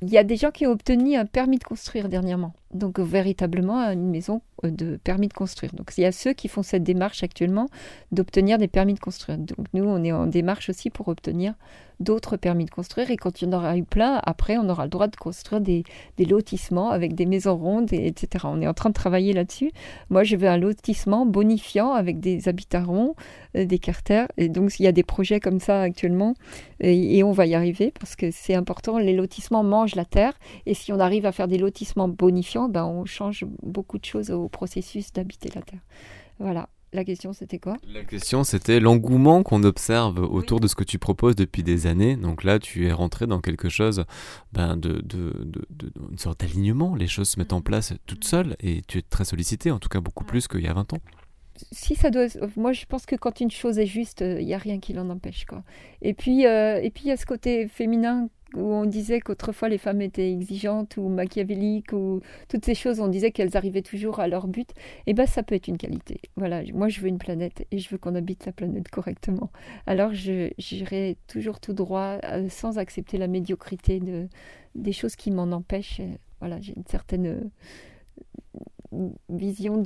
Il y a des gens qui ont obtenu un permis de construire dernièrement. Donc véritablement une maison euh, de permis de construire. Donc il y a ceux qui font cette démarche actuellement d'obtenir des permis de construire. Donc nous, on est en démarche aussi pour obtenir d'autres permis de construire. Et quand il y en aura eu plein, après, on aura le droit de construire des, lotissements avec des maisons rondes, et, etc. On est en train de travailler là-dessus. Moi, je veux un lotissement bonifiant avec des habitats ronds, euh, des carters. Et donc, il y a des projets comme ça actuellement. Et on va y arriver parce que c'est important. Les lotissements mangent la terre. Et si on arrive à faire des lotissements bonifiants, ben, on change beaucoup de choses au processus d'habiter la terre. Voilà. La question, c'était quoi?
La question, c'était l'engouement qu'on observe autour de ce que tu proposes depuis des années. Donc là, tu es rentré dans quelque chose ben, de, de, de, une sorte d'alignement. Les choses se mettent en mm. place toutes seules et tu es très sollicité, en tout cas beaucoup plus qu'il y a 20 ans.
Si ça doit, moi je pense que quand une chose est juste, il euh, n'y a rien qui l'en empêche quoi. Et puis euh, et puis il y a ce côté féminin où on disait qu'autrefois les femmes étaient exigeantes ou machiavéliques ou toutes ces choses, on disait qu'elles arrivaient toujours à leur but, et eh ben ça peut être une qualité. Voilà, moi je veux une planète et je veux qu'on habite la planète correctement. Alors j'irai toujours tout droit euh, sans accepter la médiocrité de, des choses qui m'en empêchent. Voilà, j'ai une certaine vision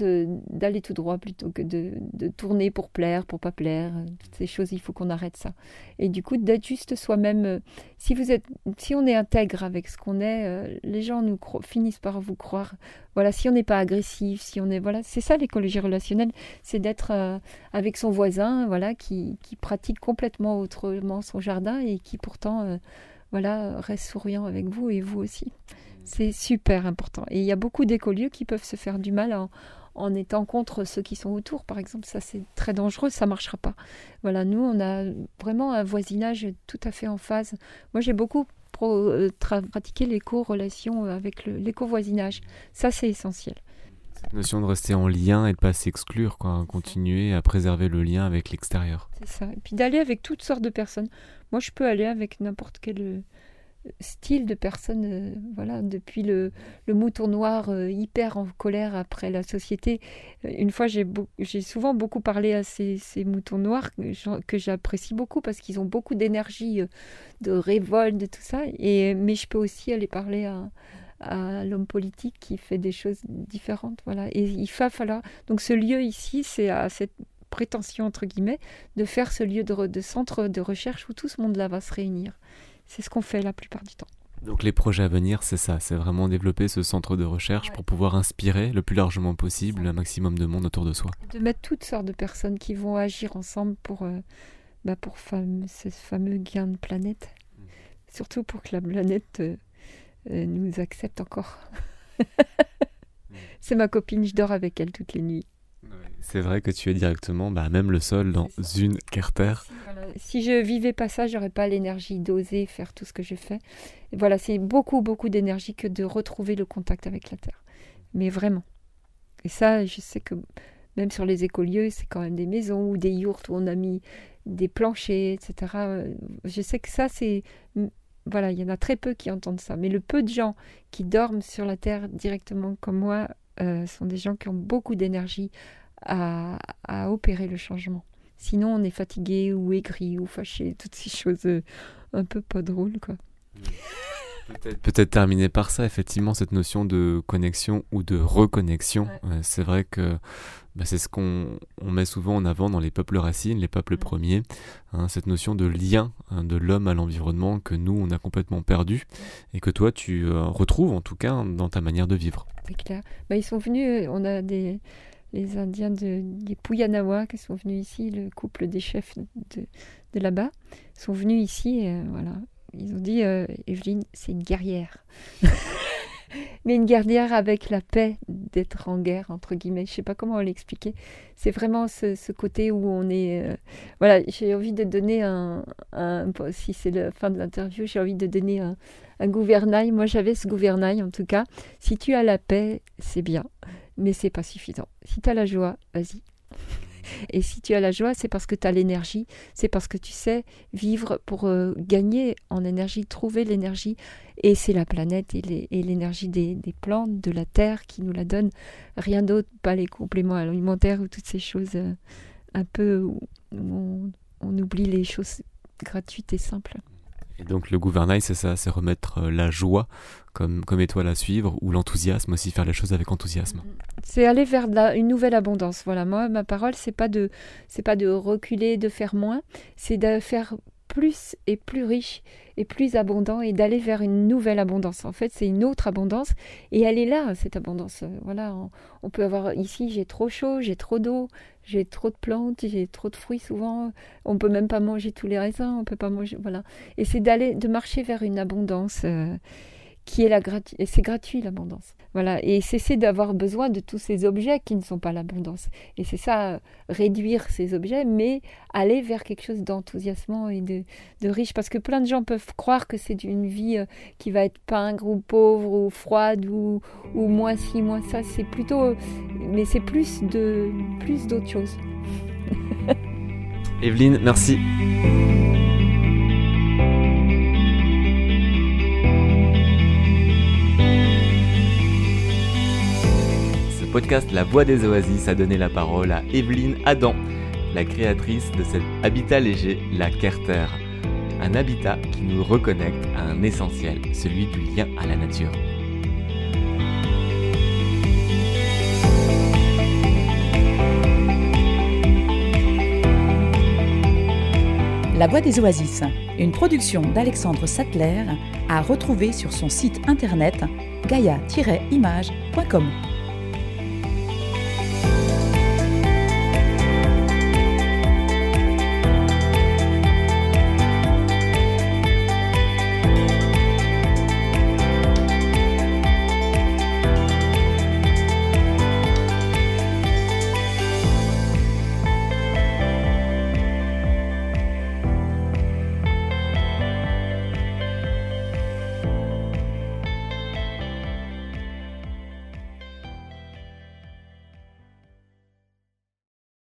d'aller tout droit plutôt que de, de, tourner pour plaire, pour pas plaire. Toutes ces choses, il faut qu'on arrête ça. Et du coup, d'être juste soi-même. Euh, si vous êtes, si on est intègre avec ce qu'on est, euh, les gens nous finissent par vous croire. Voilà, si on n'est pas agressif, si on est, voilà, c'est ça l'écologie relationnelle, c'est d'être euh, avec son voisin, voilà, qui, qui pratique complètement autrement son jardin et qui pourtant, voilà, reste souriant avec vous et vous aussi. C'est super important. Et il y a beaucoup d'écolieux qui peuvent se faire du mal en, étant contre ceux qui sont autour. Par exemple, ça c'est très dangereux, ça marchera pas. Voilà, nous on a vraiment un voisinage tout à fait en phase. Moi j'ai beaucoup euh, pratiqué l'éco-relation avec l'éco-voisinage. Ça c'est essentiel.
Cette notion de rester en lien et de pas s'exclure, quoi, continuer à préserver le lien avec l'extérieur.
C'est ça. Et puis d'aller avec toutes sortes de personnes. Moi, je peux aller avec n'importe quel style de personne, euh, voilà, depuis le, mouton noir euh, hyper en colère après la société. Euh, une fois, j'ai, souvent beaucoup parlé à ces, moutons noirs que, j'apprécie beaucoup parce qu'ils ont beaucoup d'énergie, de révolte, de tout ça. Et, mais je peux aussi aller parler à, l'homme politique qui fait des choses différentes, voilà. Et il va falloir. Donc ce lieu ici, c'est à cette prétention entre guillemets de faire ce lieu de, de centre de recherche où tout ce monde-là va se réunir. C'est ce qu'on fait la plupart du temps.
Donc les projets à venir, c'est ça, c'est vraiment développer ce centre de recherche pour pouvoir inspirer le plus largement possible un maximum de monde autour de soi.
De mettre toutes sortes de personnes qui vont agir ensemble pour, euh, bah pour ce fameux gain de planète. surtout pour que la planète euh, euh, nous accepte encore. C'est ma copine, je dors avec elle toutes les nuits.
C'est vrai que tu es directement, bah, même le sol, dans une carter.
Si je vivais pas ça, j'aurais pas l'énergie d'oser faire tout ce que je fais. Et voilà, c'est beaucoup, beaucoup d'énergie que de retrouver le contact avec la terre. Mais vraiment. Et ça, je sais que même sur les écolieux, c'est quand même des maisons ou des yurts où on a mis des planchers, etc. Je sais que ça, c'est voilà, il y en a très peu qui entendent ça. Mais le peu de gens qui dorment sur la terre directement comme moi euh, sont des gens qui ont beaucoup d'énergie à, opérer le changement. Sinon, on est fatigué ou aigri ou fâché, toutes ces choses euh, un peu pas drôles, quoi.
Peut-être terminer par ça, effectivement, cette notion de connexion ou de reconnexion. Euh, c'est vrai que bah, c'est ce qu'on met souvent en avant dans les peuples racines, les peuples premiers, hein, cette notion de lien hein, de l'homme à l'environnement que nous, on a complètement perdu et que toi, tu euh, retrouves en tout cas dans ta manière de vivre.
C'est clair. Bah, ils sont venus, on a des, les Indiens de, des Puyanawa qui sont venus ici, le couple des chefs de, de là-bas, sont venus ici, et, voilà. Ils ont dit, Evelyne, c'est une guerrière. mais une guerrière avec la paix d'être en guerre, entre guillemets. Je sais pas comment l'expliquer. C'est vraiment ce, côté où on est. Euh, voilà, j'ai envie de donner un. si c'est la fin de l'interview, j'ai envie de donner un, un gouvernail. Moi, j'avais ce gouvernail, en tout cas. Si tu as la paix, c'est bien, mais c'est pas suffisant. Si tu as la joie, vas-y. Et si tu as la joie, c'est parce que tu as l'énergie, c'est parce que tu sais vivre pour euh, gagner en énergie, trouver l'énergie. Et c'est la planète et l'énergie des, plantes, de la terre qui nous la donne. Rien d'autre, pas les compléments alimentaires ou toutes ces choses euh, un peu où on oublie les choses gratuites et simples.
Et donc le gouvernail, c'est ça, c'est remettre euh, la joie comme, comme étoile à suivre, ou l'enthousiasme aussi, faire les choses avec enthousiasme.
C'est aller vers une nouvelle abondance. Voilà, moi, ma parole, c'est pas de, c'est pas de reculer, de faire moins, c'est de faire plus et plus riche et plus abondant et d'aller vers une nouvelle abondance. En fait, c'est une autre abondance et elle est là, cette abondance. Voilà, on, peut avoir ici, j'ai trop chaud, j'ai trop d'eau, j'ai trop de plantes, j'ai trop de fruits souvent. On peut même pas manger tous les raisins, on peut pas manger, voilà. Et c'est d'aller, de marcher vers une abondance. Euh, qui est la et c'est gratuit l'abondance. Voilà, et cesser d'avoir besoin de tous ces objets qui ne sont pas l'abondance. Et c'est ça, réduire ces objets, mais aller vers quelque chose d'enthousiasmant et de, riche, parce que plein de gens peuvent croire que c'est une vie euh, qui va être pingre ou pauvre ou froide ou, ou moins ci, moins ça. C'est plutôt, mais c'est plus de plus d'autres choses.
Evelyne, merci. Podcast La Voix des Oasis a donné la parole à Evelyne Adam, la créatrice de cet habitat léger, la Carter. Un habitat qui nous reconnecte à un essentiel, celui du lien à la nature.
La Voix des Oasis, une production d'Alexandre Sattler, à retrouver sur son site internet gaia-image.com.